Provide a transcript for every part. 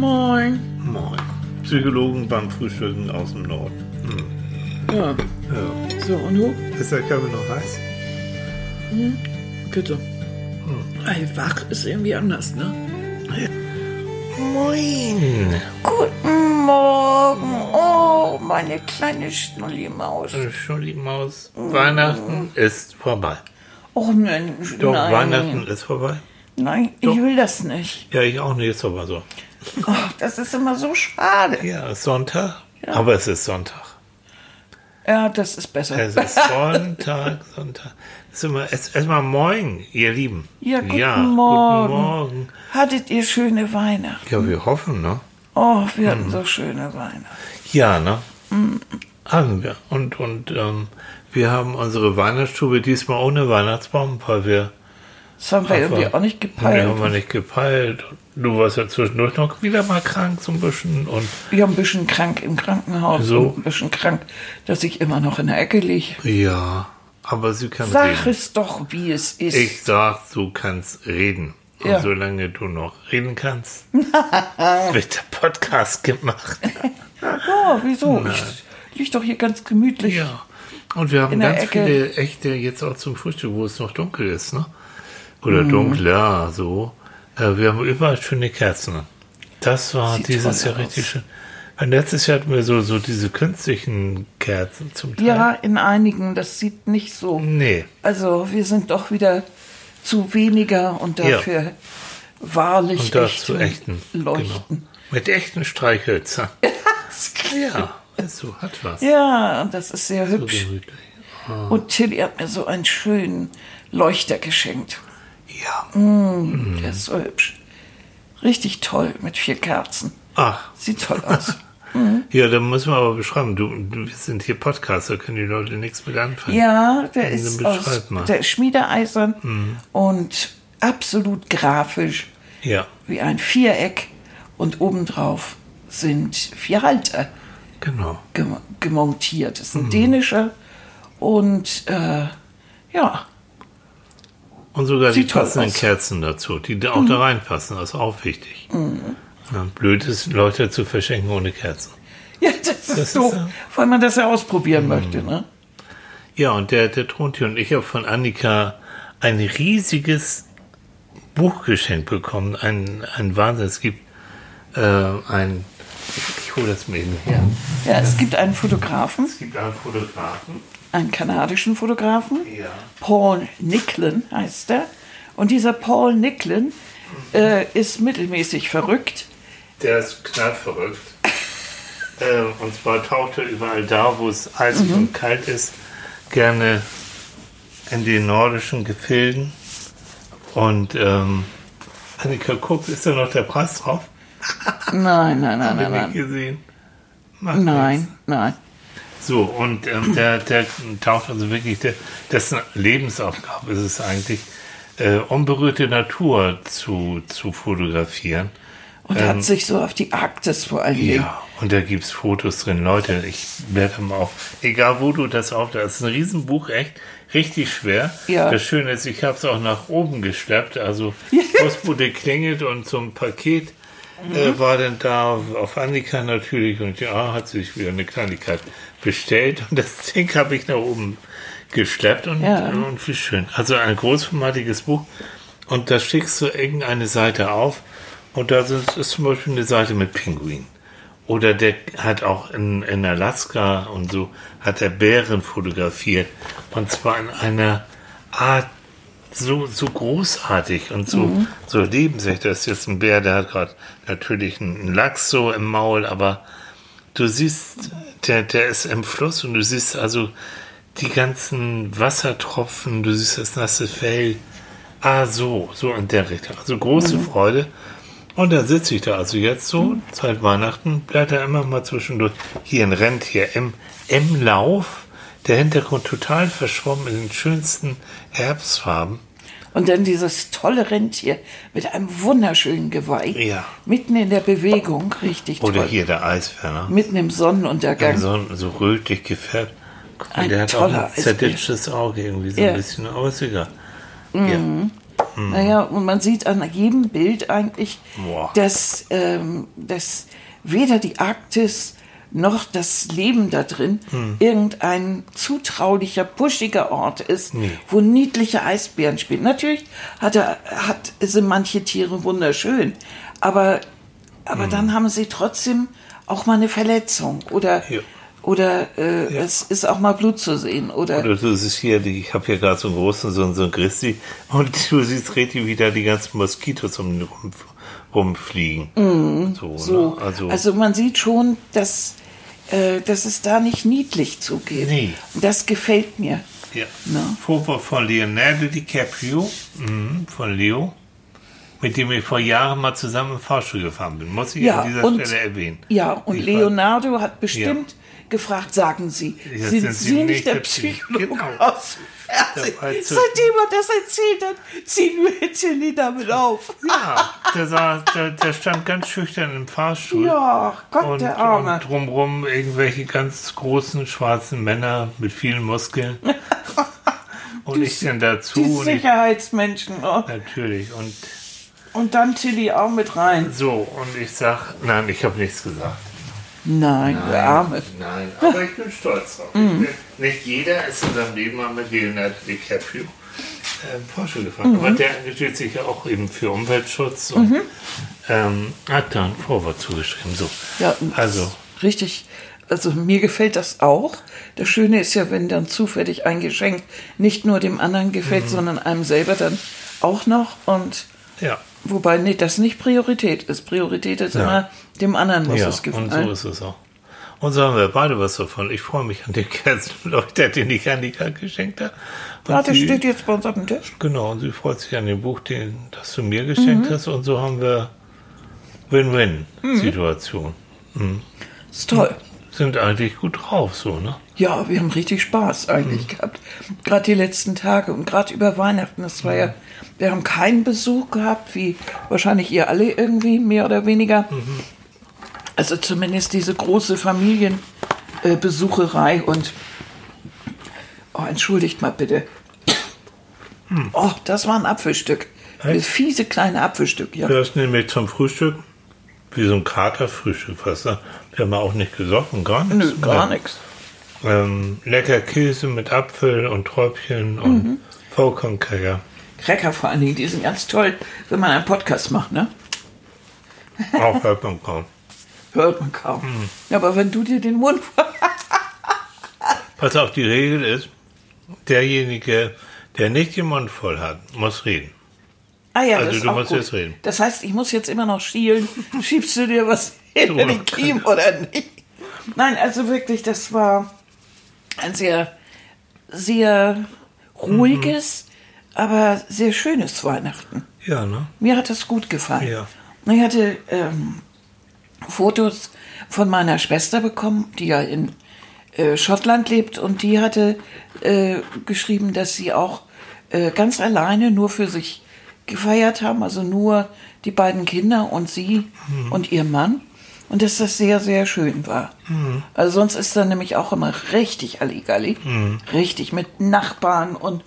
Moin. Moin. Psychologen beim Frühstücken aus dem Norden. Hm. Ja, Ja. so, und du? Ist der Kaffee noch heiß? Bitte. Ey, wach ist irgendwie anders, ne? Moin. Guten Morgen. Oh, meine kleine Schnullimaus. Entschuldigung, Maus. Weihnachten ist vorbei. Oh Mensch, Doch, nein. Weihnachten ist vorbei. Nein, ich will das nicht. Ja, ich auch nicht, ist aber so. Oh, das ist immer so schade. Ja, Sonntag. Aber es ist Sonntag. Ja, das ist besser. Es ist Sonntag, Sonntag. Ist immer, es- erstmal moin, ihr Lieben. Ja, guten ja, Morgen. Guten Morgen. Hattet ihr schöne Weihnachten? Ja, wir hoffen, ne? Oh, wir Mhm. hatten so schöne Weihnachten. Ja, ne? Haben wir. Und, und ähm, wir haben unsere Weihnachtsstube diesmal ohne Weihnachtsbaum, weil wir. Das haben wir irgendwie auch nicht Nee, gepeilt. haben wir nicht gepeilt. Du warst ja zwischendurch noch wieder mal krank so ein bisschen. Und Ich ein bisschen krank im Krankenhaus So. und ein bisschen krank, dass ich immer noch in der Ecke liege. ja, aber sie kann Sag reden. es doch, wie es ist. Ich sag, du kannst reden. Und Ja. solange du noch reden kannst, wird der Podcast gemacht. Oh, wieso? Ich lieg doch hier ganz gemütlich. Ja. Und wir haben ganz Ecke. viele echte jetzt auch zum Frühstück, wo es noch dunkel ist, ne? Oder Mhm. dunkler, so. Äh, wir haben überall schöne Kerzen. Das war Sieht dieses Jahr richtig schön. Weil letztes Jahr hatten wir so, so diese künstlichen Kerzen zum Teil. Ja, in einigen, das sieht nicht so. Nee. Also, wir sind doch wieder zu weniger und Ja. dafür wahrlich Und das echt zu echten. leuchten. Genau. Mit echten Streichhölzern. ja, weißt du, hat was. Ja, und das ist sehr So hübsch. gemütlich. Und Tilly hat mir so einen schönen Leuchter geschenkt. Ja. Der ist so hübsch. Richtig toll mit vier Kerzen. Ach, Sieht toll aus. ja, da müssen wir aber beschreiben. Du, du wir sind hier Podcaster, können die Leute nichts mit anfangen. Ja, der ist aus. Mhm. der ist schmiedeeisern und absolut grafisch Ja, wie ein Viereck und obendrauf sind vier Halter genau. gem gemontiert. Das ist Mhm. ein dänischer und äh, ja, Und sogar die Sieht toll passenden. Mhm. Kerzen dazu, die auch da reinpassen, das ist auch wichtig. Ja, blöd ist, Leute zu verschenken ohne Kerzen. ja, das ist ist doof, Mhm. weil man das ja ausprobieren möchte. Ne? Ja, und der, der Tronti und ich haben von Annika ein riesiges Buch geschenkt bekommen. Ein, ein Wahnsinn. Es gibt äh, ein, ich, hole das mir eben her. Ja, es gibt einen Fotografen, Es gibt einen Fotografen. einen kanadischen Fotografen, Ja. Paul Nicklin heißt er. Und dieser Paul Nicklin äh, ist mittelmäßig verrückt. Der ist knallverrückt. äh, und zwar taucht er überall da, wo es eisig und kalt ist, gerne in den nordischen Gefilden. Und ähm, Annika guckt, ist da noch der Preis drauf? Nein, nein, nein, nein, nein. gesehen. Macht nichts. Nein, nein. So, und ähm, der, der taucht also wirklich, der, dessen Lebensaufgabe ist es eigentlich, äh, unberührte Natur zu, zu fotografieren. Und hat sich so auf die Arktis vor. Ähm, Ja, und da gibt es Fotos drin. Leute, ich werde mal auf, egal wo du das auf, das ist ein Riesenbuch, echt richtig schwer. Ja. Das Schöne ist, ich habe es auch nach oben geschleppt, also Postbude klingelt und so ein Paket. Äh, war dann da auf Annika natürlich und ja, hat sich wieder eine Kleinigkeit bestellt und das Ding habe ich nach oben geschleppt und, Ja. und wie schön. Also ein großformatiges Buch und da schickst du irgendeine Seite auf und da ist, ist zum Beispiel eine Seite mit Pinguin. Oder der hat auch in, in Alaska und so, hat er Bären fotografiert. Und zwar in einer Art so, so großartig und so, so lebensecht. Das ist jetzt ein Bär, der hat gerade natürlich einen Lachs so im Maul, aber du siehst, der, der ist im Fluss und du siehst also die ganzen Wassertropfen, du siehst das nasse Fell. Ah, so, so in der Richtung. Also große Freude. Und dann sitze ich da also jetzt so, seit Weihnachten, blätter immer mal zwischendurch. Hier ein Rentier im, im Lauf. Der Hintergrund total verschwommen in den schönsten Herbstfarben. Und dann dieses tolle Rentier mit einem wunderschönen Geweih. Ja. Mitten in der Bewegung, richtig Oder toll. hier der Eisferner. Mitten im Sonnenuntergang. So, so rötlich gefärbt. Ein der hat auch toller ein zerditschtes Auge irgendwie so Ja. ein bisschen, aber ist egal. Ja. Naja, und man sieht an jedem Bild eigentlich, Boah. dass, ähm, dass weder die Arktis noch das Leben da drin Hm. irgendein zutraulicher, buschiger Ort ist, Nee. wo niedliche Eisbären spielen. Natürlich hat er, hat, sind manche Tiere wunderschön, aber, aber Hm. dann haben sie trotzdem auch mal eine Verletzung oder, Ja. oder äh, es ist auch mal Blut zu sehen oder, Oder du siehst hier, ich habe hier gerade so einen großen, so, einen- so einen Grizzly und du siehst richtig, wie da die ganzen Moskitos um den rum, rumfliegen. so, Mhm. so. Ne? Also, Also, man sieht schon, dass, äh, dass es da nicht niedlich zugeht. Nee. Und Das gefällt mir. ja. ne? Vorwurf von Leonardo DiCaprio, mhm, von Leo, mit dem ich vor Jahren mal zusammen im Fahrstuhl gefahren bin. Muss ich Ja, an dieser und, Stelle erwähnen. ja, und Ich war- Leonardo hat bestimmt gefragt, sagen Sie, Ja, sind, Sie nicht der Psychologe Genau. aus Fernsehen? Seitdem er das erzählt hat, ziehen wir Tilly damit auf. Ja, der, saß, der, der stand ganz schüchtern im Fahrstuhl. Ja, Gott, Und, der Arme. und drumrum irgendwelche ganz großen schwarzen Männer mit vielen Muskeln. und ich dann dazu. Die Und ich, Sicherheitsmenschen. Oh. natürlich. Und Und dann Tilly auch mit rein. so, und ich sag, nein, ich habe nichts gesagt. Nein, der Arme. Nein, aber ich bin stolz drauf. Bin, nicht jeder ist in seinem Leben mal mit Leonardo DiCaprio äh, Porsche gefahren. Aber der engagiert sich ja auch eben für Umweltschutz und ähm, hat da ein Vorwort zugeschrieben. So. Ja, Also, Richtig. Also mir gefällt das auch. Das Schöne ist ja, wenn dann zufällig ein Geschenk nicht nur dem anderen gefällt, Mhm. sondern einem selber dann auch noch. Und ja. wobei, nee, das nicht Priorität ist. Priorität ist Ja. immer, dem anderen muss Ja, es und gefallen. so ist es auch. Und so haben wir beide was davon. Ich freue mich an den Kerzenleuchter, den ich Annika geschenkt habe. Und ja, sie- steht jetzt bei uns auf dem Tisch. Genau, und sie freut sich an dem Buch, den, das du mir geschenkt Mhm. hast. Und so haben wir Win-Win-Situation. Ist toll. Sind eigentlich gut drauf, so, ne? Ja, wir haben richtig Spaß eigentlich gehabt. Gerade die letzten Tage und gerade über Weihnachten. Das war ja, wir haben keinen Besuch gehabt, wie wahrscheinlich ihr alle irgendwie, mehr oder weniger. Also zumindest diese große Familienbesucherei Besucherei und oh, entschuldigt mal bitte. Oh, das war ein Apfelstück. Ein fiese kleine Apfelstück, ja. Das nehme ich zum Frühstück. Wie so ein Katerfrühstück fast. ne? Wir haben auch nicht gesoffen, gar nichts. Nö, gar nichts. Ähm, lecker Käse mit Apfel und Träubchen und Mhm. Vollkornkräger. Cracker vor allen Dingen, die sind ganz toll, wenn man einen Podcast macht, ne? Auch hört man kaum. Hört man kaum. Mhm. Ja, aber wenn du dir den Mund Was auch die Regel ist, derjenige, der nicht den Mund voll hat, muss reden. Ah ja, Also das ist du auch musst gut. jetzt reden. Das heißt, ich muss jetzt immer noch schielen. Schiebst du dir was hinter den Kiem oder nicht? Nein, also wirklich, das war ein sehr, sehr ruhiges, aber sehr schönes Weihnachten. Ja, ne? Mir hat das gut gefallen. Ja. Ich hatte ähm, Fotos von meiner Schwester bekommen, die ja in äh, Schottland lebt. Und die hatte äh, geschrieben, dass sie auch äh, ganz alleine nur für sich gefeiert haben, also nur die beiden Kinder und sie und ihr Mann. Und dass das sehr, sehr schön war. Also sonst ist da nämlich auch immer richtig Halligalli, richtig mit Nachbarn und,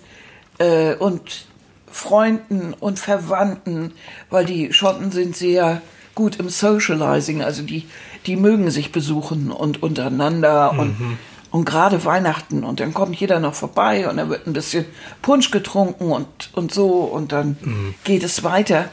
äh, und Freunden und Verwandten, weil die Schotten sind sehr gut im Socializing, also die, die mögen sich besuchen und untereinander und, und gerade Weihnachten und dann kommt jeder noch vorbei und dann wird ein bisschen Punsch getrunken und, und so und dann geht es weiter.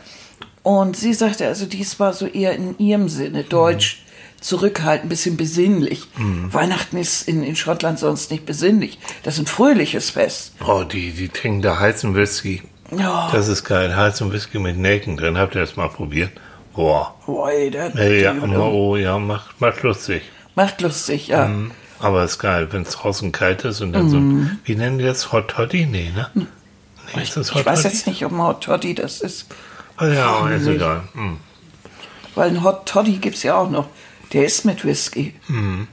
Und sie sagte also, dies war so eher in ihrem Sinne, deutsch, zurückhaltend, ein bisschen besinnlich. Weihnachten ist in, in Schottland sonst nicht besinnlich. Das ist ein fröhliches Fest. Oh, die, die trinken da heißen Whisky. Ja, Das ist geil. Heißen Whisky mit Nelken drin. Habt ihr das mal probiert? Boah. boy, der, Ja, ja, aber, oh, ja, macht, macht lustig. macht lustig, ja. Mhm. Aber ist geil, wenn es draußen kalt ist und dann so, wie nennen die das? Hot Toddy? Nee, ne? Nee, ist das Mhm. Ich weiß jetzt nicht, ob ein Hot Toddy das ist. Ah, ja, ist nicht. egal. Hm. Weil ein Hot Toddy gibt es ja auch noch. Der ist mit Whisky. Mhm.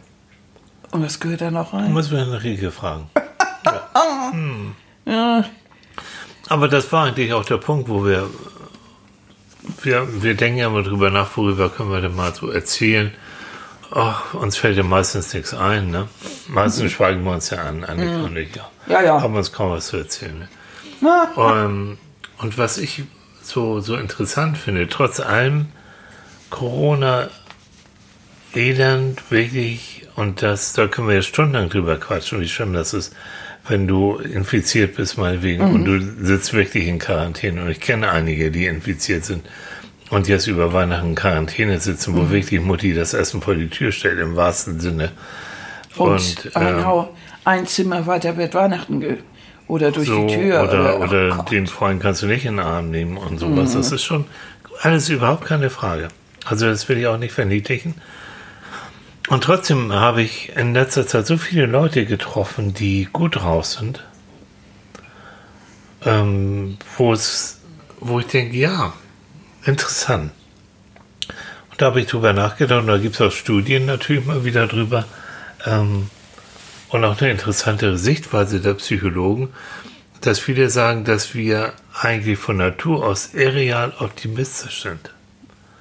Und was gehört da noch rein? Muss man Rieke fragen. Ja, Aber das war eigentlich auch der Punkt, wo wir, wir, wir denken ja mal drüber nach, worüber können wir denn mal so erzählen. Ach, uns fällt ja meistens nichts ein, ne? Meistens schweigen wir uns ja an, und ich, ja. Ja. Haben uns kaum was zu erzählen, ne? na, Ähm, Und was ich so, so interessant finde, trotz allem Corona Elend wirklich, und das, da können wir ja stundenlang drüber quatschen, wie schlimm das ist, wenn du infiziert bist, meinetwegen, mhm. und du sitzt wirklich in Quarantäne. Und ich kenne einige, die infiziert sind und jetzt über Weihnachten in Quarantäne sitzen, wo mhm. wirklich Mutti das Essen vor die Tür stellt, im wahrsten Sinne. Und, und ähm, ein Zimmer weiter wird Weihnachten ge oder durch so, die Tür. Oder, oder, oder den Freund kannst du nicht in den Arm nehmen und sowas. Mhm. Das ist schon alles überhaupt keine Frage. Also das will ich auch nicht verniedlichen. Und trotzdem habe ich in letzter Zeit so viele Leute getroffen, die gut raus sind, ähm, wo es, wo ich denke, ja, interessant. Und da habe ich drüber nachgedacht, und da gibt es auch Studien natürlich mal wieder drüber, ähm, und auch eine interessante Sichtweise der Psychologen, dass viele sagen, dass wir eigentlich von Natur aus irreal optimistisch sind.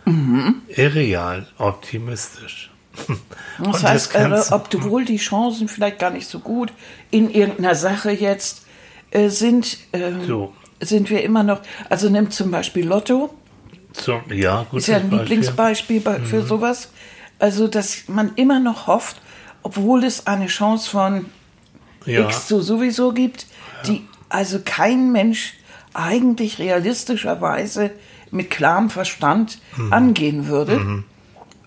Mhm. Irreal optimistisch. Das heißt, das äh, obwohl die Chancen vielleicht gar nicht so gut in irgendeiner Sache jetzt äh, sind, äh, so. sind wir immer noch. Also nimm zum Beispiel Lotto. So, ja, gut. Ist ja ein Beispiel. Lieblingsbeispiel bei, für mhm. sowas. Also, dass man immer noch hofft, obwohl es eine Chance von ja. X so sowieso gibt, ja. die also kein Mensch eigentlich realistischerweise mit klarem Verstand mhm. angehen würde. Mhm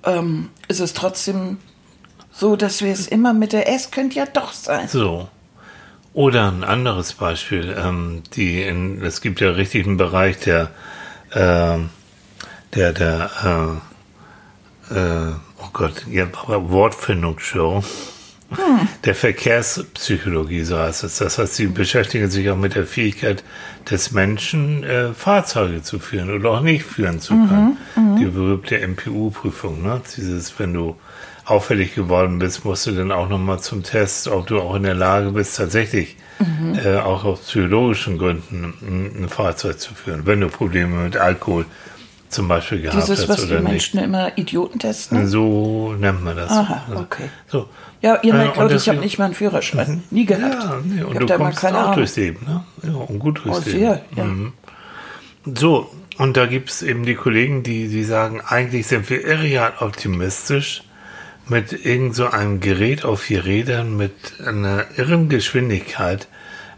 ähm, ist es trotzdem so, dass wir es immer mit der S könnte ja doch sein. So. Oder ein anderes Beispiel, ähm, die in, es gibt ja richtig einen Bereich der, äh, der, der, äh, äh, oh Gott, ja, Wortfindungsstörung. Hm. Der Verkehrspsychologie, so heißt es. Das heißt, sie beschäftigen sich auch mit der Fähigkeit des Menschen, äh, Fahrzeuge zu führen oder auch nicht führen zu können. Mhm, mhm. Die berühmte MPU-Prüfung, ne? Dieses, wenn du auffällig geworden bist, musst du dann auch nochmal zum Test, ob du auch in der Lage bist, tatsächlich mhm. äh, auch aus psychologischen Gründen ein, ein, Fahrzeug zu führen, wenn du Probleme mit Alkohol zum Beispiel gehabt Dieses, hast was oder die Menschen immer Idioten testen? So nennt man das. Aha, okay. So. Ja, ihr merkt, Leute, ich habe nicht mal einen Führerschein. Mhm. Nie gehabt. Ja, nee, und ich du kommst auch Ahnung. durchs Leben. Ne? Ja, und gut durchs oh, Leben. Sehr, ja. Mhm. So, und da gibt es eben die Kollegen, die, die sagen, eigentlich sind wir irreal optimistisch, mit irgend so einem Gerät auf vier Rädern mit einer irren Geschwindigkeit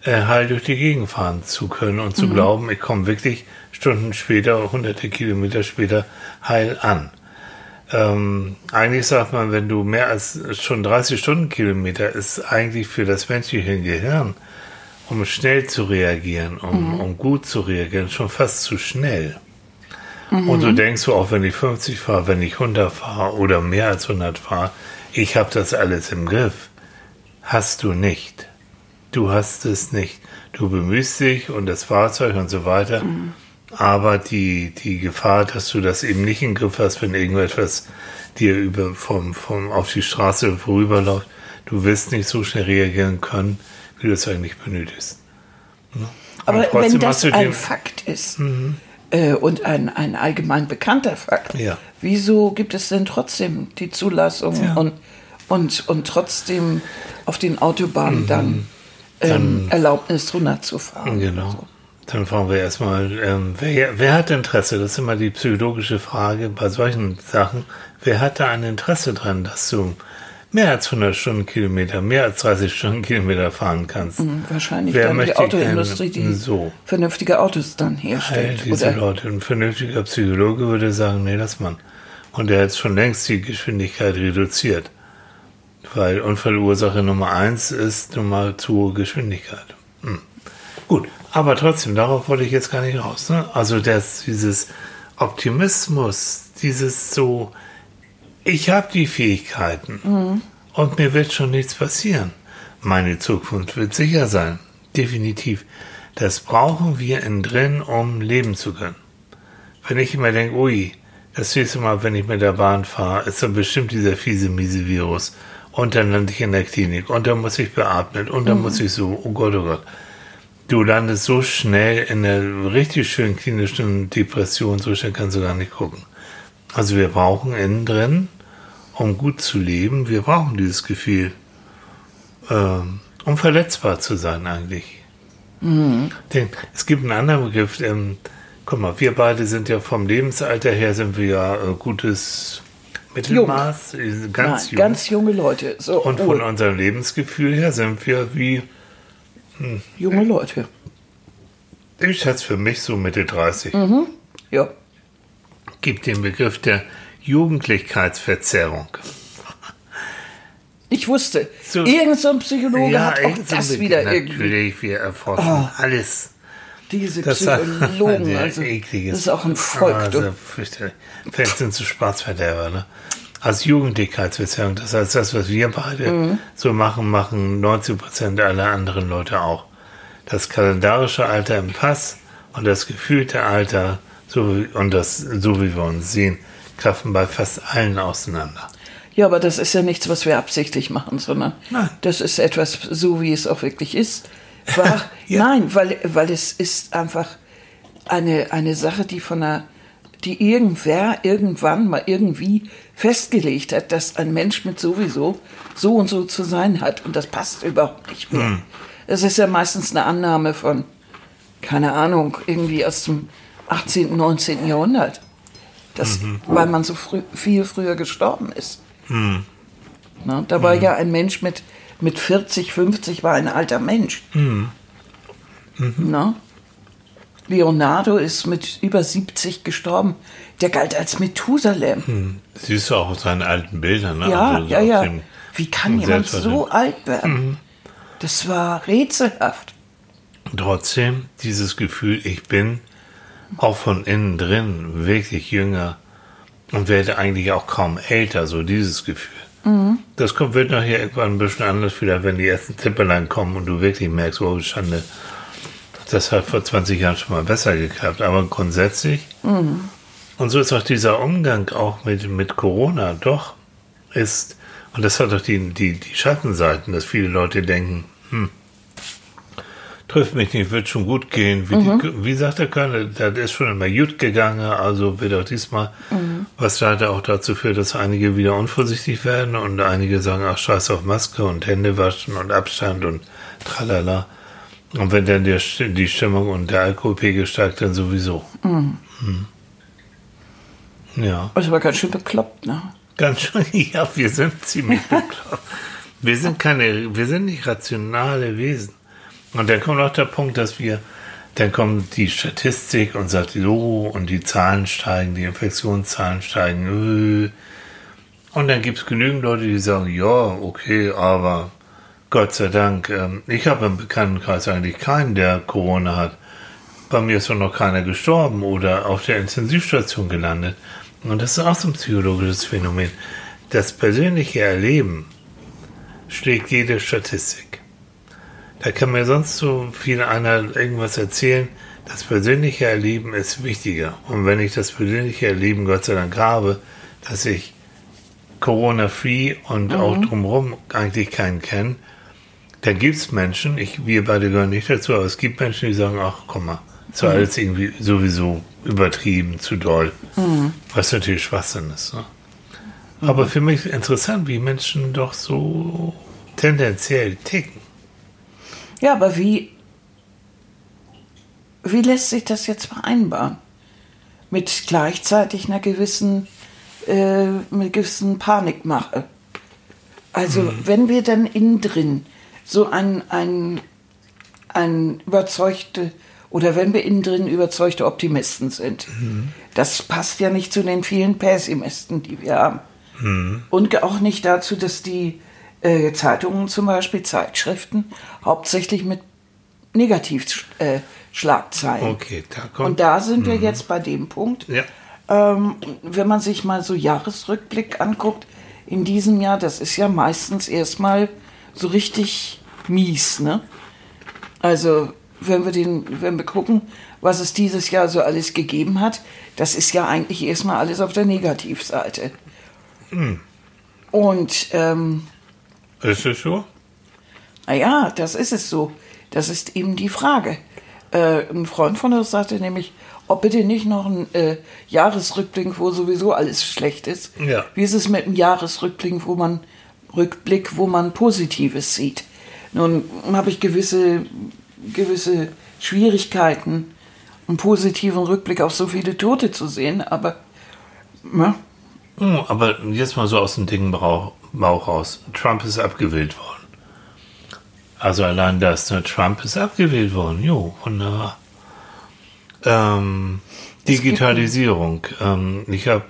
äh, heil durch die Gegend fahren zu können und zu mhm. glauben, ich komme wirklich Stunden später, hunderte Kilometer später heil an. Ähm, eigentlich sagt man, wenn du mehr als schon 30 Stundenkilometer ist eigentlich für das menschliche Gehirn, um schnell zu reagieren, um, mhm. um gut zu reagieren, schon fast zu schnell. Mhm. Und du denkst so, auch wenn ich 50 fahre, wenn ich 100 fahre oder mehr als 100 fahre, ich habe das alles im Griff. Hast du nicht. Du hast es nicht. Du bemühst dich und das Fahrzeug und so weiter. Mhm. Aber die, die Gefahr, dass du das eben nicht im Griff hast, wenn irgendetwas dir über vom, vom auf die Straße vorüberläuft, du wirst nicht so schnell reagieren können, wie du es eigentlich benötigst. Ne? Aber wenn das ein Fakt ist mhm. äh, und ein, ein allgemein bekannter Fakt, ja. wieso gibt es denn trotzdem die Zulassung ja. und, und, und trotzdem auf den Autobahnen mhm. dann, ähm, dann Erlaubnis runterzufahren? Genau. So. Dann fragen wir erstmal, ähm, wer, wer hat Interesse? Das ist immer die psychologische Frage bei solchen Sachen. Wer hat da ein Interesse dran, dass du mehr als 100 Stundenkilometer, mehr als 30 Stundenkilometer fahren kannst? Mhm, wahrscheinlich Wer dann die Autoindustrie, die so. vernünftige Autos dann herstellt. All diese oder? Leute. Ein vernünftiger Psychologe würde sagen, nee, lass mal. Und er hat schon längst die Geschwindigkeit reduziert. Weil Unfallursache Nummer eins ist nun mal zu hohe Geschwindigkeit. Hm. Gut, aber trotzdem, darauf wollte ich jetzt gar nicht raus. Ne? Also das, dieses Optimismus, dieses so, ich habe die Fähigkeiten mhm. und mir wird schon nichts passieren. Meine Zukunft wird sicher sein, definitiv. Das brauchen wir innen drin, um leben zu können. Wenn ich immer denke, ui, das nächste Mal, wenn ich mit der Bahn fahre, ist dann bestimmt dieser fiese, miese Virus. Und dann lande ich in der Klinik und dann muss ich beatmet und dann mhm. muss ich so, oh Gott, oh Gott du landest so schnell in einer richtig schönen klinischen Depression, so schnell kannst du gar nicht gucken. Also wir brauchen innen drin, um gut zu leben, wir brauchen dieses Gefühl, äh, um verletzbar zu sein eigentlich. Denn es gibt einen anderen Begriff. Ähm, guck mal, wir beide sind ja vom Lebensalter her sind wir ja äh, gutes Mittelmaß, äh, ganz Nein, jung. ganz junge Leute. So, Und oh, von unserem Lebensgefühl her sind wir wie, junge Leute. ich schätze für mich so Mitte 30. Ja. Gibt den Begriff der Jugendlichkeitsverzerrung. Ich wusste, So- irgend so ein Psychologe hat auch das Begriff. wieder irgendwie. Natürlich, wir erforschen alles. Diese Das Psychologen, also, ekliges. das ist auch ein Volk. Also, du. fürchterlich. Vielleicht sind sie Spaßverderber, ne? Als Jugendlichkeitsbeziehung, das heißt, das, was wir beide Mhm. so machen, machen 90 Prozent aller anderen Leute auch. Das kalendarische Alter im Pass und das gefühlte Alter so, wie- und das, so wie wir uns sehen, klaffen bei fast allen auseinander. Ja, aber das ist ja nichts, was wir absichtlich machen, sondern Nein. das ist etwas, so wie es auch wirklich ist. War, Ja. Nein, weil, weil es ist einfach eine, eine Sache, die von einer, die irgendwer irgendwann mal irgendwie festgelegt hat, dass ein Mensch mit sowieso so und so zu sein hat. Und das passt überhaupt nicht mehr. Es ist ja meistens eine Annahme von, keine Ahnung, irgendwie aus dem 18., 19. Jahrhundert. Das, Weil man so früh, viel früher gestorben ist. Na, da war ja ein Mensch mit, mit 40, 50 war ein alter Mensch. Na? Leonardo ist mit über 70 gestorben. Der galt als Methusalem. Siehst du auch aus seinen alten Bildern, ne? Ja, Also ja, ja. Wie kann jemand so alt werden? Das war rätselhaft. Trotzdem, dieses Gefühl, ich bin auch von innen drin wirklich jünger und werde eigentlich auch kaum älter, so dieses Gefühl. Das kommt, wird nachher irgendwann ein bisschen anders wieder, wenn die ersten Tippelein kommen und du wirklich merkst, oh Schande, das hat vor 20 Jahren schon mal besser geklappt. Aber grundsätzlich, und so ist auch dieser Umgang auch mit, mit Corona doch, ist, und das hat doch die, die, die Schattenseiten, dass viele Leute denken, trifft mich nicht, wird schon gut gehen. Wie, die, wie sagt der Körner, das ist schon immer gut gegangen, also wird auch diesmal, was leider auch dazu führt, dass einige wieder unvorsichtig werden und einige sagen, ach scheiß auf Maske und Hände waschen und Abstand und tralala. Und wenn dann der, die Stimmung und der Alkoholpegel steigt, dann sowieso. Mhm. Ja. Das war ganz schön bekloppt, ne? Ganz schön, ja, wir sind ziemlich bekloppt. Wir sind keine, wir sind nicht rationale Wesen. Und dann kommt auch der Punkt, dass wir, dann kommt die Statistik und sagt, so, und die Zahlen steigen, die Infektionszahlen steigen. Und dann gibt es genügend Leute, die sagen, ja, okay, aber Gott sei Dank, ähm, ich habe im Bekanntenkreis eigentlich keinen, der Corona hat. Bei mir ist doch noch keiner gestorben oder auf der Intensivstation gelandet. Und das ist auch so ein psychologisches Phänomen. Das persönliche Erleben schlägt jede Statistik. Da kann mir sonst so viel einer irgendwas erzählen. Das persönliche Erleben ist wichtiger. Und wenn ich das persönliche Erleben Gott sei Dank habe, dass ich Corona-free und auch drumherum eigentlich keinen kenne, dann gibt es Menschen, ich, wir beide gehören nicht dazu, aber es gibt Menschen, die sagen, ach komm mal, ist doch alles irgendwie sowieso übertrieben, zu doll. Was natürlich Schwachsinn ist. Ne? Aber für mich ist interessant, wie Menschen doch so tendenziell ticken. Ja, aber wie, wie lässt sich das jetzt vereinbaren? Mit gleichzeitig einer gewissen, äh, mit gewissen Panikmache. Also, wenn wir dann innen drin so ein, ein, ein überzeugte, oder wenn wir innen drin überzeugte Optimisten sind, das passt ja nicht zu den vielen Pessimisten, die wir haben. Und auch nicht dazu, dass die äh, Zeitungen zum Beispiel, Zeitschriften, hauptsächlich mit Negativschlagzeilen. Äh. Okay, da kommt. Und da sind wir jetzt bei dem Punkt, ja. ähm, wenn man sich mal so Jahresrückblick anguckt, in diesem Jahr, das ist ja meistens erstmal so richtig mies, ne? Also, wenn wir den, wenn wir gucken, was es dieses Jahr so alles gegeben hat, das ist ja eigentlich erstmal alles auf der Negativseite. Und ähm, Ist es so? naja, das ist es so. Das ist eben die Frage. Äh, ein Freund von uns sagte nämlich, ob bitte nicht noch ein äh, Jahresrückblick, wo sowieso alles schlecht ist. Ja. Wie ist es mit einem Jahresrückblick, wo man Rückblick, wo man Positives sieht? Nun habe ich gewisse gewisse Schwierigkeiten, einen positiven Rückblick auf so viele Tote zu sehen, aber ja, Oh, aber jetzt mal so aus dem dicken Bauch, Bauch raus. Trump ist abgewählt worden. Also allein das, ne? Trump ist abgewählt worden. Jo, wunderbar. Ähm, Digitalisierung. Ähm, ich habe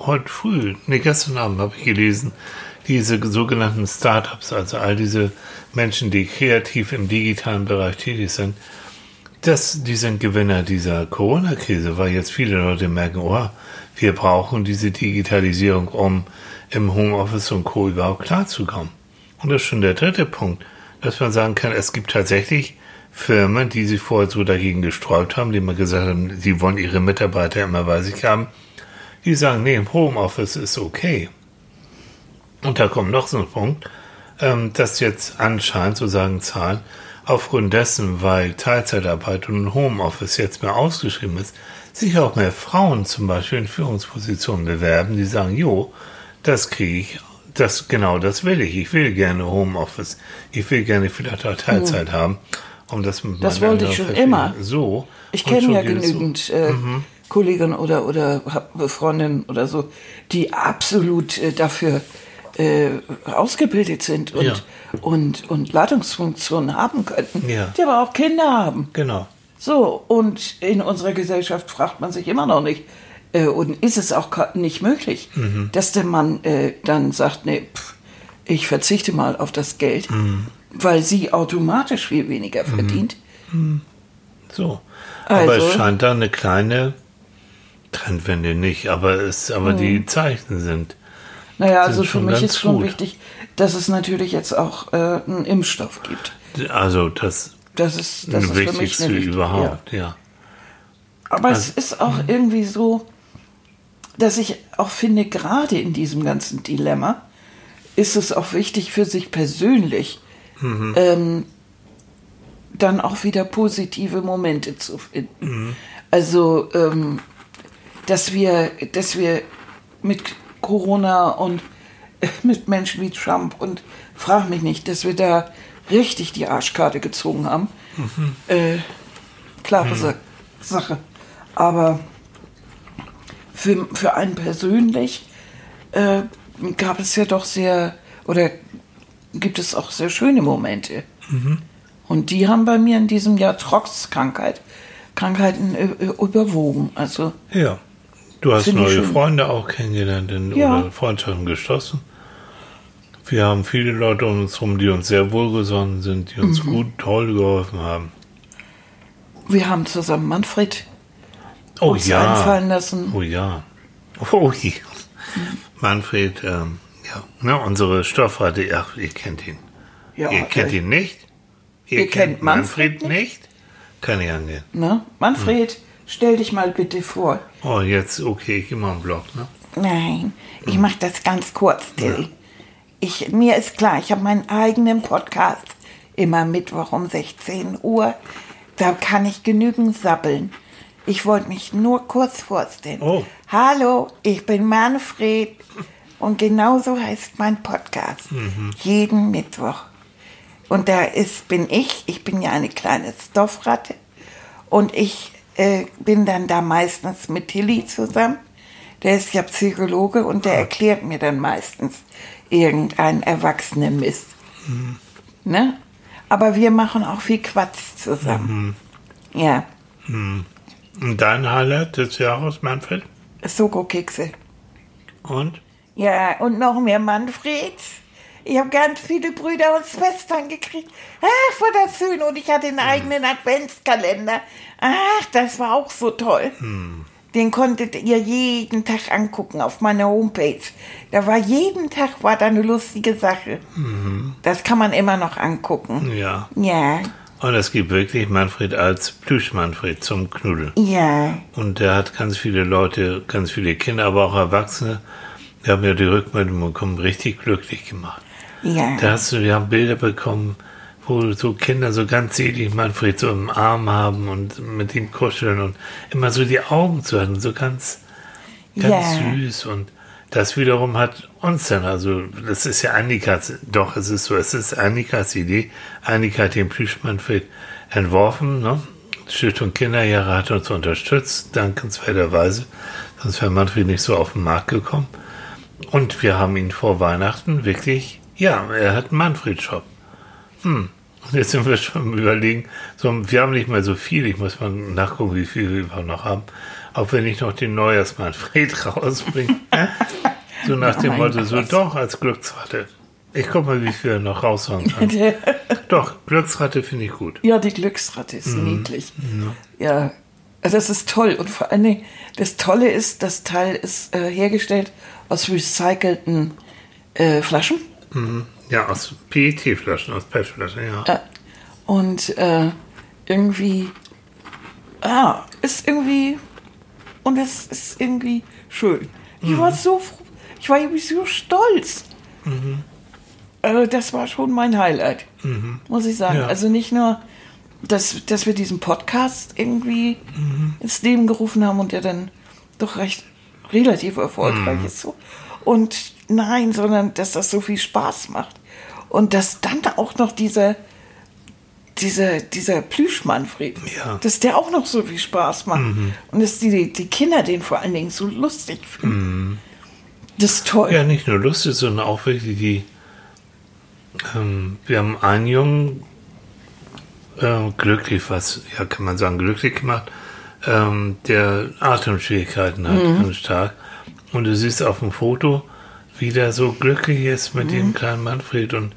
heute früh, nee, gestern Abend habe ich gelesen, diese sogenannten Startups, also all diese Menschen, die kreativ im digitalen Bereich tätig sind, das, die sind Gewinner dieser Corona-Krise, weil jetzt viele Leute merken, oh, wir brauchen diese Digitalisierung, um im Homeoffice und Co. überhaupt klarzukommen. Und das ist schon der dritte Punkt, dass man sagen kann, es gibt tatsächlich Firmen, die sich vorher so dagegen gesträubt haben, die immer gesagt haben, sie wollen ihre Mitarbeiter immer bei sich haben, die sagen, nee, im Homeoffice ist okay. Und da kommt noch so ein Punkt, ähm, dass jetzt anscheinend, so sagen Zahlen, aufgrund dessen, weil Teilzeitarbeit und Homeoffice jetzt mehr ausgeschrieben ist, sich auch mehr Frauen zum Beispiel in Führungspositionen bewerben, die sagen, jo, das kriege ich, das, genau das will ich. Ich will gerne Homeoffice. Ich will gerne vielleicht auch Teilzeit haben. Um das mit Das wollte ich schon immer. So. Ich kenne ja es so. genügend äh, Kolleginnen oder, oder hab Freundinnen oder so, die absolut äh, dafür äh, ausgebildet sind und, Ja. und, und Leitungsfunktionen haben könnten, Ja. die aber auch Kinder haben. Genau. So, und in unserer Gesellschaft fragt man sich immer noch nicht, äh, und ist es auch nicht möglich, Mhm. dass der Mann äh, dann sagt, nee, pff, ich verzichte mal auf das Geld, Mhm. weil sie automatisch viel weniger verdient. So. aber Also- es scheint da eine kleine Trendwende nicht, aber es, aber die Zeichen sind. Naja, also für mich ist schon gut. wichtig, dass es natürlich jetzt auch äh, einen Impfstoff gibt. Also das, Das ist, das ist für mich Wichtigste eine wichtige- überhaupt, ja. Ja. Aber Also- es ist auch irgendwie so, dass ich auch finde, gerade in diesem ganzen Dilemma ist es auch wichtig für sich persönlich, Mhm. ähm, dann auch wieder positive Momente zu finden. Mhm. Also, ähm, dass wir, dass wir mit Corona und äh, mit Menschen wie Trump und frag mich nicht, dass wir da richtig die Arschkarte gezogen haben. Mhm. Äh, klare Sa Sache. Aber für, für einen persönlich äh, gab es ja doch sehr, oder gibt es auch sehr schöne Momente. Und die haben bei mir in diesem Jahr trotz Krankheit, Krankheiten äh, überwogen. Also, Ja. Du hast neue. Freunde auch kennengelernt in, Ja. oder Freundschaften geschlossen. Wir haben viele Leute um uns herum, die uns sehr wohlgesonnen sind, die uns Mhm. gut, toll geholfen haben. wir haben zusammen Manfred Oh uns ja. einfallen lassen. Oh ja. Oh je. Manfred, ähm, ja, ne, unsere Stoffrate, ach, ihr kennt ihn. Ja, ihr kennt ihn nicht? Ihr kennt Manfred nicht? Kann ich angehen. Ne? Manfred, stell dich mal bitte vor. Oh, jetzt, okay, ich mal einen Block, ne? Nein, ich mache das ganz kurz, Till. Ich, mir ist klar, ich habe meinen eigenen Podcast, immer Mittwoch um 16 Uhr. Da kann ich genügend sabbeln. Ich wollte mich nur kurz vorstellen. Oh. Hallo, ich bin Manfred und genauso heißt mein Podcast. Jeden Mittwoch. Und da ist, bin ich, ich bin ja eine kleine Stoffratte und ich äh, bin dann da meistens mit Tilly zusammen. Der ist ja Psychologe und der erklärt mir dann meistens irgendeinen erwachsenen Mist. Ne? Aber wir machen auch viel Quatsch zusammen. Ja, Und dein Highlight des Jahres, Manfred? Soko-Kekse. Und? Ja, und noch mehr Manfred. Ich habe ganz viele Brüder und Schwestern gekriegt. Ach, war das schön. Und ich hatte einen eigenen Adventskalender. Ach, das war auch so toll. Den konntet ihr jeden Tag angucken auf meiner Homepage. Da war jeden Tag war da eine lustige Sache. Das kann man immer noch angucken. Ja. Ja, Und es gibt wirklich Manfred als Plüsch-Manfred zum Knuddeln. ja, Und der hat ganz viele Leute, ganz viele Kinder, aber auch Erwachsene, die haben ja die Rückmeldung bekommen, richtig glücklich gemacht. Ja. Da hast du, wir haben Bilder bekommen, wo so Kinder so ganz selig Manfred so im Arm haben und mit ihm kuscheln und immer so die Augen zu halten, so ganz, ganz Ja. süß. Und das wiederum hat uns dann, also das ist ja Annikas, doch, es ist so, es ist Annikas Idee. Annika hat den Plüsch Manfred entworfen. Ne? Stiftung Kinderjahre hat uns unterstützt, dankenswerterweise. Sonst wäre Manfred nicht so auf den Markt gekommen. Und wir haben ihn vor Weihnachten wirklich, ja, er hat einen Manfred-Shop. Hm. Und jetzt sind wir schon überlegen, so, wir haben nicht mehr so viel, ich muss mal nachgucken, wie viel wir noch haben. Auch wenn ich noch den Neujahrs-Manfred rausbringe. so nach dem Motto, so doch als Glücksratte. Ich guck mal, wie viel er noch raushauen kann. doch, Glücksratte finde ich gut. Ja, die Glücksratte ist niedlich. Ja, also das ist toll. Und vor allen Dingen, das Tolle ist, das Teil ist äh, hergestellt aus recycelten äh, Flaschen. Ja, aus PET-Flaschen, aus PET-Flaschen, ja. Äh, und äh, irgendwie, ah, ist irgendwie, und es ist irgendwie schön. Ich war so, froh- ich war irgendwie so stolz. Also das war schon mein Highlight, muss ich sagen. Ja. Also nicht nur, dass, dass wir diesen Podcast irgendwie ins Leben gerufen haben und der dann doch recht relativ erfolgreich ist. So. Und nein, sondern dass das so viel Spaß macht. Und dass dann auch noch dieser, dieser, dieser Plüsch-Manfred, Ja. dass der auch noch so viel Spaß macht. Und dass die, die Kinder den vor allen Dingen so lustig finden. Das ist toll. Ja, nicht nur lustig, sondern auch wirklich die. Ähm, wir haben einen Jungen äh, glücklich, was, ja, kann man sagen, glücklich gemacht, ähm, der Atemschwierigkeiten hat, ganz stark. Und du siehst auf dem Foto, wie der so glücklich ist mit dem kleinen Manfred und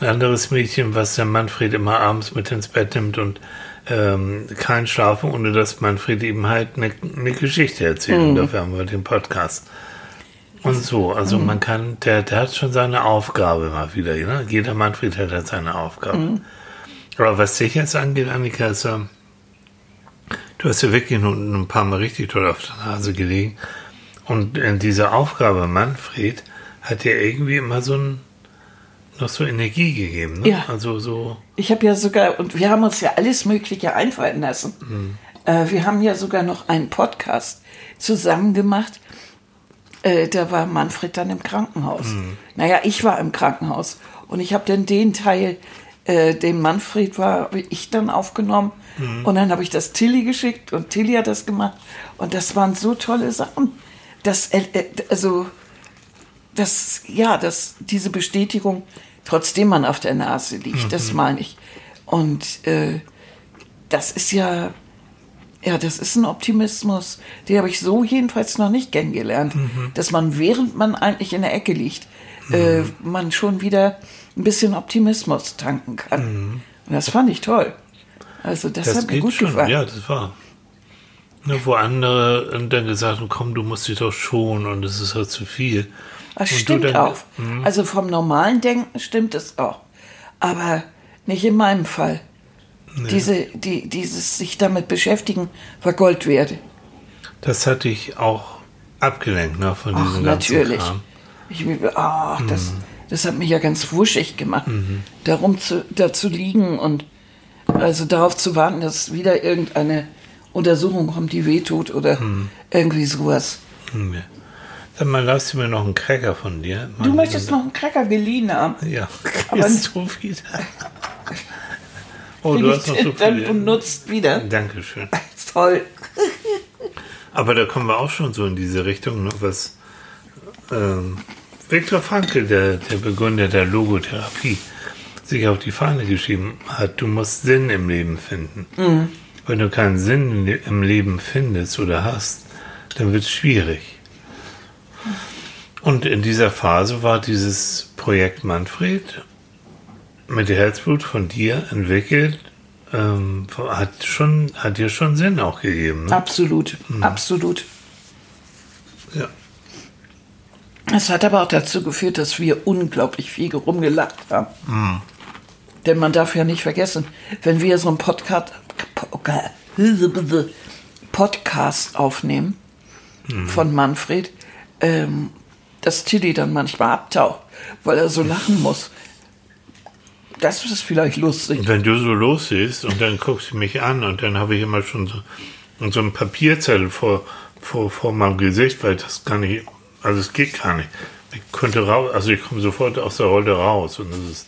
ein anderes Mädchen, was der Manfred immer abends mit ins Bett nimmt und ähm, kein Schlafen, ohne dass Manfred ihm halt eine, eine Geschichte erzählt. Und dafür haben wir den Podcast. Und so, also man kann, der, der hat schon seine Aufgabe mal wieder. Ne? Jeder Manfred hat halt seine Aufgabe. Aber was dich jetzt angeht, Annika, ist, ähm, du hast ja wirklich nur ein paar Mal richtig toll auf der Nase gelegen. Und in dieser Aufgabe Manfred hat dir irgendwie immer so ein, noch so Energie gegeben. Ne? Ja. Also so, Ich habe ja sogar, und wir haben uns ja alles Mögliche einfallen lassen. Äh, wir haben ja sogar noch einen Podcast zusammen gemacht. Äh, da war Manfred dann im Krankenhaus. Naja, ich war im Krankenhaus. Und ich habe dann den Teil, äh, den Manfred war, habe ich dann aufgenommen. Und dann habe ich das Tilly geschickt und Tilly hat das gemacht. Und das waren so tolle Sachen. Das, äh, äh, also, das, ja, das, diese Bestätigung, trotzdem man auf der Nase liegt, das meine ich. Und äh, das ist ja, ja, das ist ein Optimismus, den habe ich so jedenfalls noch nicht kennengelernt, dass man, während man eigentlich in der Ecke liegt, äh, man schon wieder ein bisschen Optimismus tanken kann. Und das fand ich toll. Also das, das hat mir gut schon. gefallen. Ja, das war. Ne, wo andere dann gesagt haben, komm, du musst dich doch schonen und es ist halt zu viel. Das Und stimmt dann- auch. Also vom normalen Denken stimmt es auch. Aber nicht in meinem Fall. Diese, die, dieses sich damit beschäftigen war Gold wert. Das hatte ich auch abgelenkt ne, von Ach, diesem ganzen natürlich. Kram. Ich, ah, das, das hat mich ja ganz wuschig gemacht, darum zu, da zu liegen und also darauf zu warten, dass wieder irgendeine Untersuchung kommt, die wehtut oder irgendwie sowas. Hm, ja. Sag mal, lass mir noch einen Cracker von dir. Du möchtest noch einen Cracker geliehen haben. Ja, Aber ist so wieder. Oh, du hast noch so dann viele. benutzt wieder. Dankeschön. Toll. Aber da kommen wir auch schon so in diese Richtung, ne, was ähm, Viktor Frankl, der, der Begründer der Logotherapie, sich auf die Fahne geschrieben hat. Du musst Sinn im Leben finden. Wenn du keinen Sinn im Leben findest oder hast, dann wird es schwierig. Und in dieser Phase war dieses Projekt Manfred mit dem Herzblut von dir entwickelt, ähm, hat schon, hat dir schon Sinn auch gegeben. Ne? Absolut, absolut. Ja. Es hat aber auch dazu geführt, dass wir unglaublich viel rumgelacht haben. Denn man darf ja nicht vergessen, wenn wir so einen Podcast, Podcast aufnehmen von Manfred, ähm, dass Tilly dann manchmal abtaucht, weil er so lachen muss. Das ist vielleicht lustig. Wenn du so losgehst und dann guckst du mich an und dann habe ich immer schon so, so einen Papierzettel vor, vor, vor meinem Gesicht, weil das kann nicht, also es geht gar nicht. Ich könnte raus, also ich komme sofort aus der Rolle raus und das ist.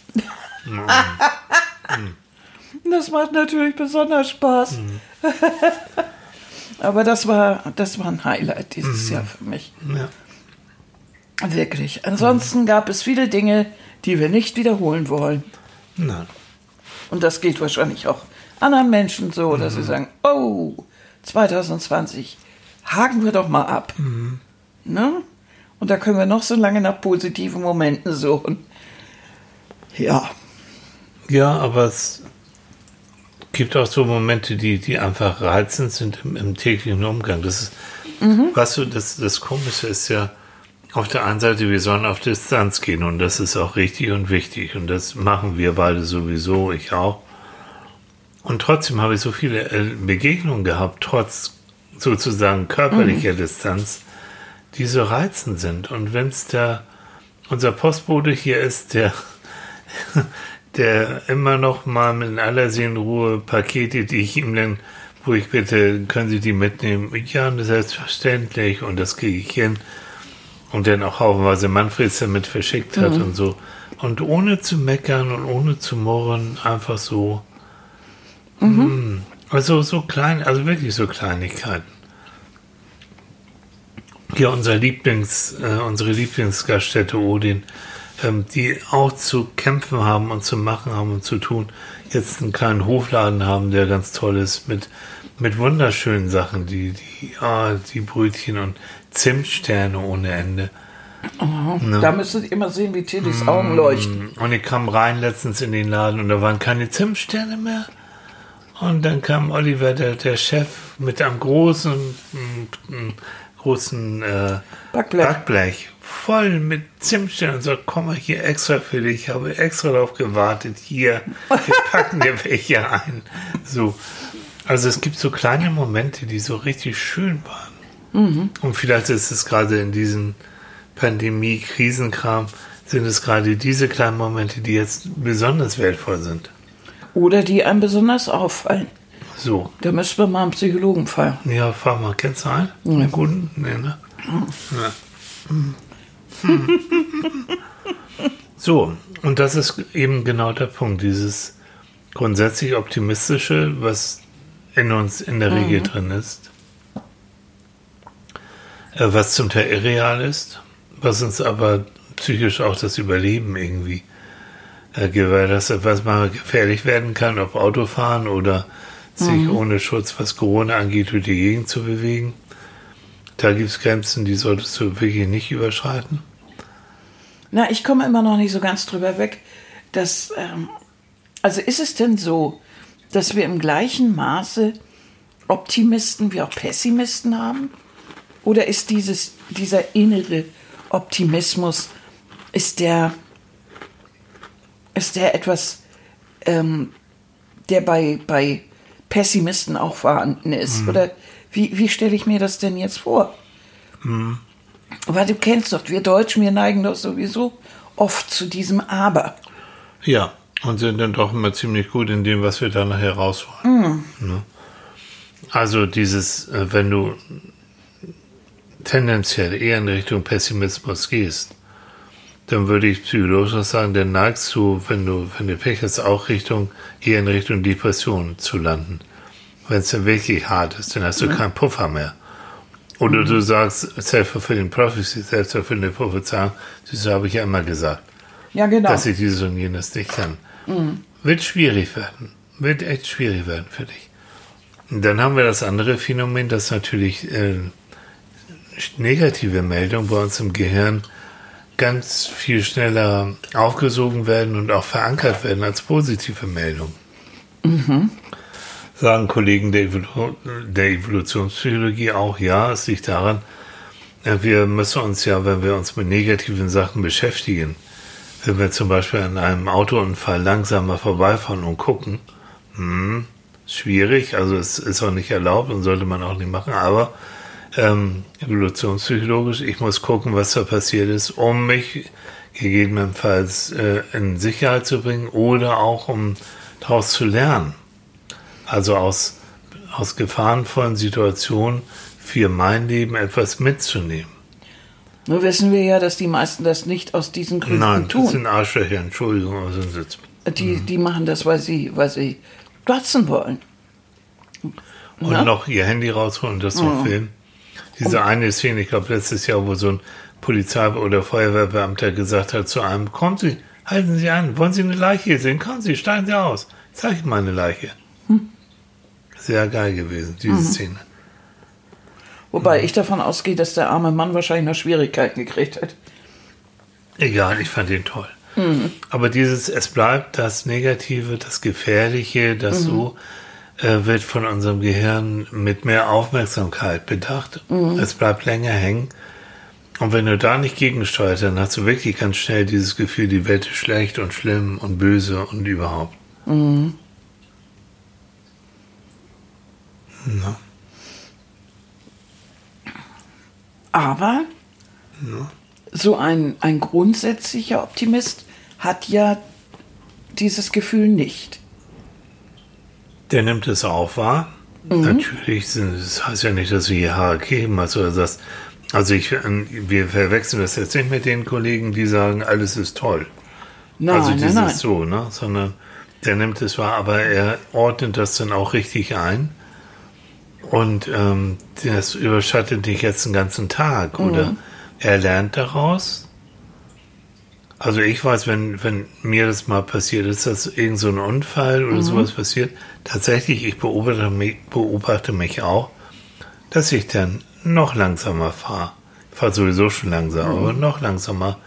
Das macht natürlich besonders Spaß. Mhm. Aber das war, das war ein Highlight dieses Mhm. Jahr für mich. Ja. Wirklich. Ansonsten gab es viele Dinge, die wir nicht wiederholen wollen. Nein. Und das geht wahrscheinlich auch anderen Menschen so, dass Mhm. sie sagen, oh, 2020, haken wir doch mal ab. Mhm. Ne? Und da können wir noch so lange nach positiven Momenten suchen. Ja, Ja, aber es gibt auch so Momente, die, die einfach reizend sind im, im täglichen Umgang. Das ist, weißt du, das, das Komische ist ja, auf der einen Seite, wir sollen auf Distanz gehen und das ist auch richtig und wichtig und das machen wir beide sowieso, ich auch. Und trotzdem habe ich so viele äh, Begegnungen gehabt, trotz sozusagen körperlicher Distanz, die so reizend sind. Und wenn es der, unser Postbote hier ist, der, der immer noch mal mit aller Seelenruhe Pakete, die ich ihm dann, wo ich bitte, können Sie die mitnehmen? Ja, selbstverständlich und das kriege ich hin. Und dann auch haufenweise Manfreds damit verschickt hat und so. Und ohne zu meckern und ohne zu murren, einfach so. Mm. Also so klein, also wirklich so Kleinigkeiten. Hier unser Lieblings, äh, unsere Lieblingsgaststätte Odin, ähm, die auch zu kämpfen haben und zu machen haben und zu tun, jetzt einen kleinen Hofladen haben, der ganz toll ist, mit, mit wunderschönen Sachen, die, die, ah, die Brötchen und Zimtsterne ohne Ende. da müsstet ihr mal sehen, wie Tillys Augen leuchten. Und ich kam rein letztens in den Laden und da waren keine Zimtsterne mehr. Und dann kam Oliver, der, der Chef, mit einem großen, mm, mm, großen äh, Backblech. Backblech, voll mit Zimtsternen und sagt, komm mal hier extra für dich, ich habe extra darauf gewartet, hier, wir packen dir welche ein. So. Also es gibt so kleine Momente, die so richtig schön waren. Und vielleicht ist es gerade in diesem Pandemie-Krisenkram, sind es gerade diese kleinen Momente, die jetzt besonders wertvoll sind. Oder die einem besonders auffallen. So. Da müssten wir mal einen Psychologen fragen. Ja, fahr mal, kennst du einen? Einen guten? Nee, ne? Ja. So, und das ist eben genau der Punkt, dieses grundsätzlich optimistische, was in uns in der Regel drin ist, was zum Teil irreal ist, was uns aber psychisch auch das Überleben irgendwie äh, gewährleistet, was mal gefährlich werden kann, ob Autofahren oder sich ohne Schutz, was Corona angeht, durch die Gegend zu bewegen. Da gibt es Grenzen, die solltest du wirklich nicht überschreiten. Na, ich komme immer noch nicht so ganz drüber weg, dass, ähm, also ist es denn so, dass wir im gleichen Maße Optimisten wie auch Pessimisten haben? Oder ist dieses, dieser innere Optimismus, ist der, ist der etwas, ähm, der bei, bei Pessimisten auch vorhanden ist? Oder wie, wie stelle ich mir das denn jetzt vor? Weil du kennst doch, wir Deutschen, wir neigen doch sowieso oft zu diesem Aber. Ja, und sind dann doch immer ziemlich gut in dem, was wir da nachher rausholen. Ne? Also dieses, äh, wenn du tendenziell eher in Richtung Pessimismus gehst, dann würde ich psychologisch sagen, dann neigst du, wenn du, wenn du Pech hast, auch Richtung, eher in Richtung Depression zu landen. Wenn es dann wirklich hart ist, dann hast du keinen Puffer mehr. Oder du sagst, self-fulfilling prophecy, selbsterfüllende Prophezeiung, das habe ich ja immer gesagt Ja, genau. dass ich dieses und jenes nicht kann. Wird schwierig werden. Wird echt schwierig werden für dich. Und dann haben wir das andere Phänomen, dass natürlich äh, negative Meldungen bei uns im Gehirn ganz viel schneller aufgesogen werden und auch verankert werden als positive Meldungen. Sagen Kollegen der, Evolu der Evolutionspsychologie auch, ja, es liegt daran, äh, wir müssen uns ja, wenn wir uns mit negativen Sachen beschäftigen, wenn wir zum Beispiel an einem Autounfall langsamer vorbeifahren und gucken, hm, schwierig, also es ist auch nicht erlaubt und sollte man auch nicht machen, aber ähm, evolutionspsychologisch, ich muss gucken, was da passiert ist, um mich gegebenenfalls äh, in Sicherheit zu bringen oder auch um daraus zu lernen. Also aus, aus gefahrenvollen Situationen für mein Leben etwas mitzunehmen. Nur wissen wir ja, dass die meisten das nicht aus diesen Gründen Nein, das tun. sind Arschlöcher, Entschuldigung, aber sind Die, die machen das, weil sie, weil sie glotzen wollen. Und Ja. noch ihr Handy rausholen und das noch filmen. Diese eine Szene, ich glaube letztes Jahr, wo so ein Polizei- oder Feuerwehrbeamter gesagt hat zu einem, kommen Sie, halten Sie an, wollen Sie eine Leiche sehen? Kommen Sie, steigen Sie aus. Zeig ich mal eine Leiche. Sehr geil gewesen, diese Szene. Wobei ich davon ausgehe, dass der arme Mann wahrscheinlich noch Schwierigkeiten gekriegt hat. Egal, ich fand ihn toll. Aber dieses, es bleibt das Negative, das Gefährliche, das so äh, wird von unserem Gehirn mit mehr Aufmerksamkeit bedacht. Es bleibt länger hängen. Und wenn du da nicht gegensteuert, dann hast du wirklich ganz schnell dieses Gefühl, die Welt ist schlecht und schlimm und böse und überhaupt. Na, Aber so ein, ein grundsätzlicher Optimist hat ja dieses Gefühl nicht. Der nimmt es auch wahr. Natürlich, sind- das heißt ja nicht, dass wir hier Hierarchie haben, also das, also ich, wir verwechseln das jetzt nicht mit den Kollegen, die sagen, alles ist toll. Nein, also nein, dieses nein. so, ne, sondern der nimmt es wahr, aber er ordnet das dann auch richtig ein. Und ähm, das überschattet dich jetzt den ganzen Tag, Mhm. oder? Er lernt daraus. Also ich weiß, wenn, wenn mir das mal passiert ist, dass irgend so ein Unfall oder Mhm. sowas passiert, tatsächlich, ich beobachte mich, beobachte mich auch, dass ich dann noch langsamer fahre. Ich fahre sowieso schon langsam, aber noch langsamer.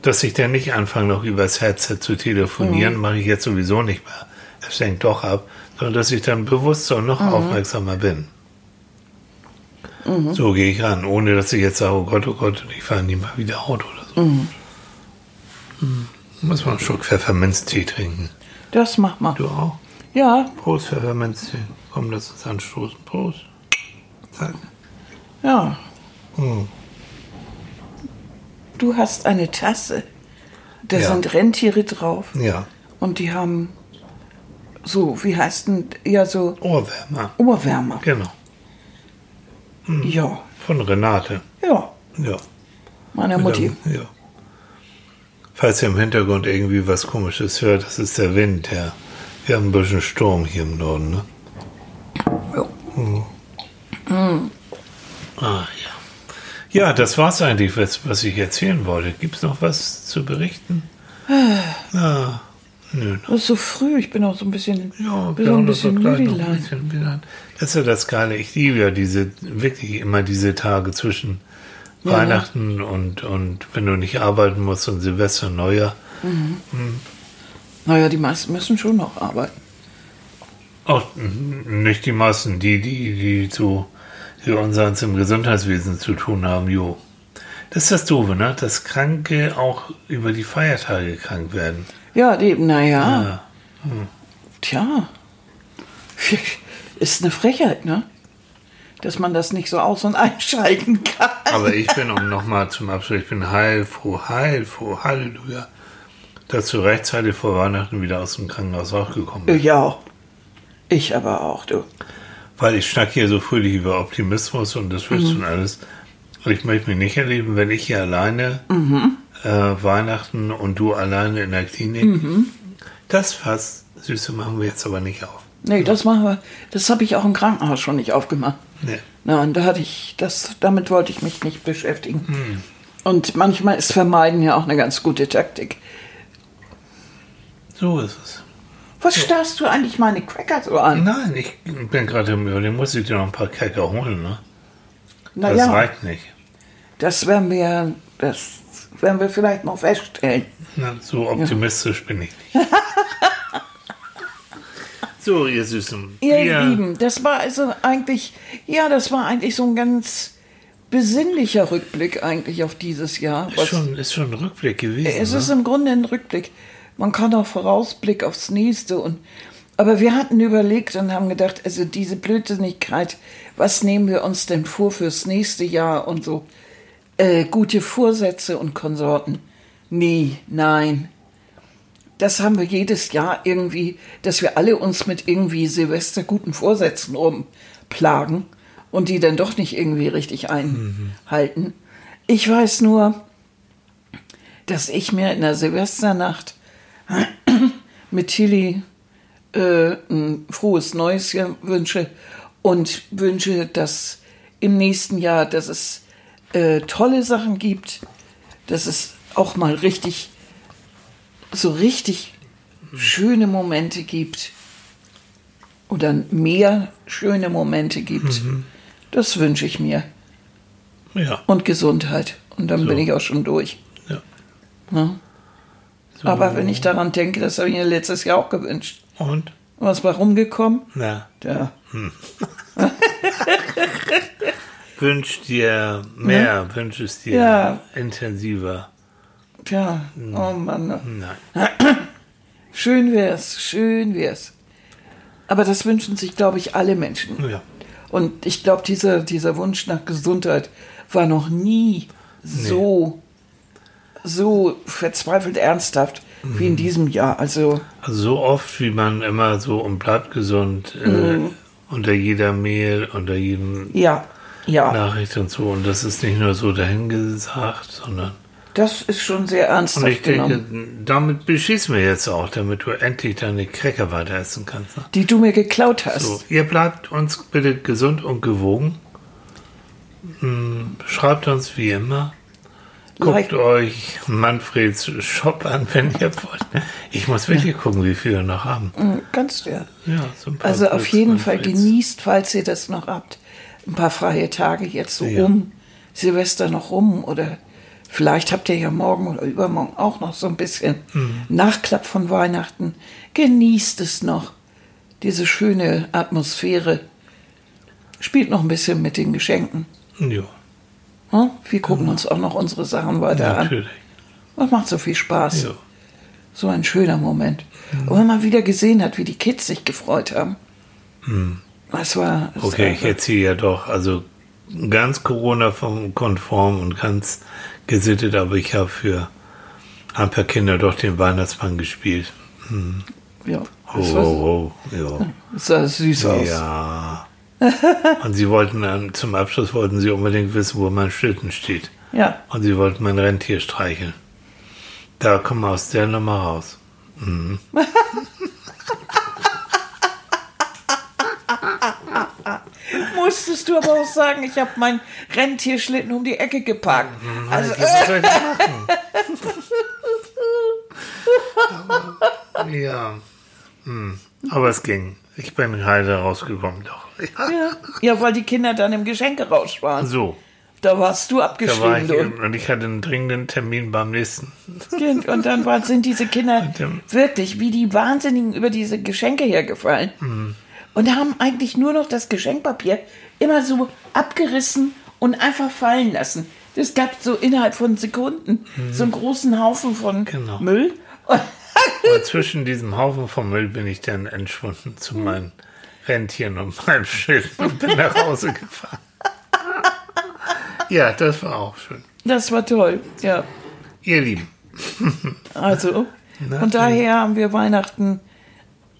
Dass ich dann nicht anfange, noch übers Headset zu telefonieren, mache ich jetzt sowieso nicht mehr. Es lenkt doch ab, sondern dass ich dann bewusster und noch aufmerksamer bin. So gehe ich ran, ohne dass ich jetzt sage, oh Gott, oh Gott, ich fahre nie mal wieder Auto oder so. Muss man einen Schluck Pfefferminztee trinken. Das mach mal. Du auch? Ja, Prost, Pfefferminztee. Komm, lass uns anstoßen. Prost. Zack. ja. Hm. Du hast eine Tasse. Da Ja. sind Rentiere drauf. Ja, Und die haben so, wie heißt denn, ja, so Ohrwärmer. Ohrwärmer. Genau. Ja, Von Renate. ja, Ja. meiner Mutti. Ja. Falls ihr im Hintergrund irgendwie was Komisches hört, das ist der Wind, der. Wir haben ein bisschen Sturm hier im Norden, ne? Ja. Ah, ja. Ja, das war's eigentlich, was, was ich erzählen wollte. Gibt's noch was zu berichten? Ah, nö. Das ist so früh, ich bin auch so ein bisschen, Ja, bin so ein bisschen müde. Das ist ja das Geile. Ich liebe ja diese, wirklich immer diese Tage zwischen Ja. Weihnachten und, und wenn du nicht arbeiten musst und Silvester, Neujahr. Naja, die meisten müssen schon noch arbeiten. Auch nicht die meisten, die, die, die so für uns im Gesundheitswesen zu tun haben, jo. Das ist das Doofe, ne? Dass Kranke auch über die Feiertage krank werden. Ja, die, naja, Ja. tja. Ist eine Frechheit, ne? Dass man das nicht so aus- und einschalten kann. Aber ich bin, um nochmal zum Abschluss, ich bin heilfroh, heilfroh, Halleluja, dass du rechtzeitig vor Weihnachten wieder aus dem Krankenhaus rausgekommen bist. Ja, ich aber auch, du. Weil ich schnack hier so fröhlich über Optimismus und das wird Mhm. alles. Und ich möchte mich nicht erleben, wenn ich hier alleine Mhm. äh, Weihnachten und du alleine in der Klinik. Mhm. Das Fass, Süße, machen wir jetzt aber nicht auf. Nee, das machen wir. Das habe ich auch im Krankenhaus schon nicht aufgemacht. Nee. Nein, da hatte ich, das, damit wollte ich mich nicht beschäftigen. Und manchmal ist Vermeiden ja auch eine ganz gute Taktik. So ist es. Was starrst du eigentlich meine Cracker so an? Nein, ich bin gerade im Überlegen, muss ich dir noch ein paar Kecker holen, ne? Das Naja, reicht nicht. das werden wir, das werden wir vielleicht noch feststellen. Na, so optimistisch bin ich nicht. so, ihr Süßen. Ihr wir- Lieben, das war also eigentlich, ja, das war eigentlich so ein ganz besinnlicher Rückblick eigentlich auf dieses Jahr. Ist schon, ist schon ein Rückblick gewesen. Es ist ne? im Grunde ein Rückblick. Man kann auch Vorausblick aufs nächste und aber wir hatten überlegt und haben gedacht, also diese Blödsinnigkeit, was nehmen wir uns denn vor fürs nächste Jahr und so äh, gute Vorsätze und Konsorten. Nee, nein. Das haben wir jedes Jahr irgendwie, dass wir alle uns mit irgendwie Silvester guten Vorsätzen rumplagen und die dann doch nicht irgendwie richtig einhalten. Ich weiß nur, dass ich mir in der Silvesternacht mit Tilly äh, ein frohes neues wünsche und wünsche, dass im nächsten Jahr, dass es äh, tolle Sachen gibt, dass es auch mal richtig, so richtig schöne Momente gibt oder mehr schöne Momente gibt. Das wünsche ich mir. Ja. Und Gesundheit. Und dann So. bin ich auch schon durch. ja. Ne? Aber wenn ich daran denke, das habe ich mir letztes Jahr auch gewünscht. Und? Was war rumgekommen? Na, Ja. wünsch dir mehr, wünsch es dir Ja. intensiver. Tja, oh Mann. Nein. Schön wär's, schön wär's. Aber das wünschen sich, glaube ich, alle Menschen. Ja. Und ich glaube, dieser, dieser Wunsch nach Gesundheit war noch nie so, so verzweifelt ernsthaft wie in diesem Jahr. Also, Also so oft, wie man immer so und bleibt gesund äh, unter jeder Mail, unter jedem ja, ja, Nachricht und so. Und das ist nicht nur so dahingesagt, sondern. Das ist schon sehr Und ernsthaft ich denke, genommen. damit beschießen wir jetzt auch, damit du endlich deine Cracker weiter essen kannst. Ne? Die du mir geklaut hast. So, ihr bleibt uns bitte gesund und gewogen. Hm, Schreibt uns wie immer. Guckt Like- euch Manfreds Shop an, wenn ihr wollt. Ich muss wirklich gucken, wie viel wir noch haben. Kannst du ja. Ja, so Also auf Puls jeden Fall Manfreds. genießt, falls ihr das noch habt, ein paar freie Tage jetzt so Ja. um Silvester noch rum oder vielleicht habt ihr ja morgen oder übermorgen auch noch so ein bisschen Mhm. Nachklapp von Weihnachten. Genießt es noch, diese schöne Atmosphäre. Spielt noch ein bisschen mit den Geschenken. Ja, Hm? Wir gucken uns auch noch unsere Sachen weiter an. natürlich. Das macht so viel Spaß. Ja. So ein schöner Moment. Und wenn man wieder gesehen hat, wie die Kids sich gefreut haben. Das war. das Okay, ich erzähle ja doch, also ganz Corona-konform und ganz gesittet, aber ich habe für ein paar Kinder doch den Weihnachtsmann gespielt. Ja, Oh, oh, oh, ja. das sah süß aus. Ja. Und sie wollten dann, zum Abschluss wollten sie unbedingt wissen, wo mein Schlitten steht. Ja, Und sie wollten mein Rentier streicheln. Da kommen wir aus der Nummer raus. musstest du aber auch sagen, ich habe meinen Rentierschlitten um die Ecke geparkt. Also, Was soll ich machen? ja. Hm. Aber es ging. Ich bin heile rausgekommen, doch. Ja. ja, ja, weil die Kinder dann im Geschenkerausch waren. So, Da warst du da war abgeschrieben, ich und ich hatte einen dringenden Termin beim nächsten. Kind. Und dann waren, sind diese Kinder wirklich wie die Wahnsinnigen über diese Geschenke hergefallen. Mhm. Und haben eigentlich nur noch das Geschenkpapier immer so abgerissen und einfach fallen lassen. Das gab so innerhalb von Sekunden so einen großen Haufen von Mhm. Genau. Müll. Und zwischen diesem Haufen von Müll bin ich dann entschwunden zu meinen Rentieren und meinem Schild und bin nach Hause gefahren. Ja, das war auch schön. das war toll, ja. Ihr Lieben, Also, von daher haben wir Weihnachten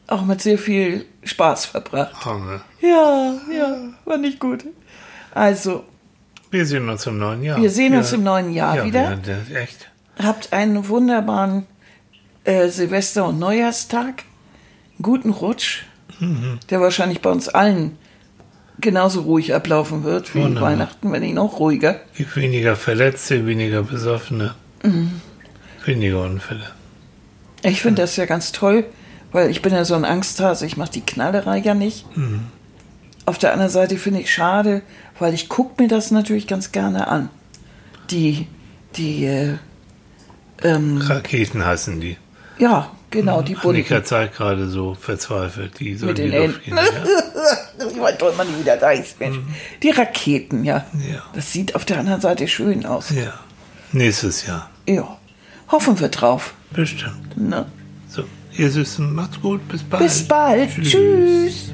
auch mit sehr viel Spaß verbracht. wir. Ja, ja, war nicht gut. Also, Wir sehen uns im neuen Jahr. wir sehen uns im neuen Jahr ja, wieder. Ja, echt. Habt einen wunderbaren äh, Silvester- und Neujahrstag. Guten Rutsch, Mhm. der wahrscheinlich bei uns allen genauso ruhig ablaufen wird wie Wunderbar. Weihnachten, wenn nicht noch ruhiger. Gibt weniger Verletzte, weniger Besoffene, Mhm. weniger Unfälle. Ich finde das ja ganz toll, weil ich bin ja so ein Angsthase, ich mache die Knallerei ja nicht. Auf der anderen Seite finde ich schade, weil ich gucke mir das natürlich ganz gerne an. Die, die, äh, ähm, Raketen heißen die. ja, genau, die bunten. Annika zeigt gerade so verzweifelt, die so Mit in die den Luft gehen. Ja? Ich wollte doch mal nie wieder da ist, Mensch. Die Raketen, ja. Ja. Das sieht auf der anderen Seite schön aus. ja. Nächstes Jahr. Ja. Hoffen wir drauf. Bestimmt. Ne? Ihr Süßen, macht's gut. Bis bald. Bis bald. Tschüss.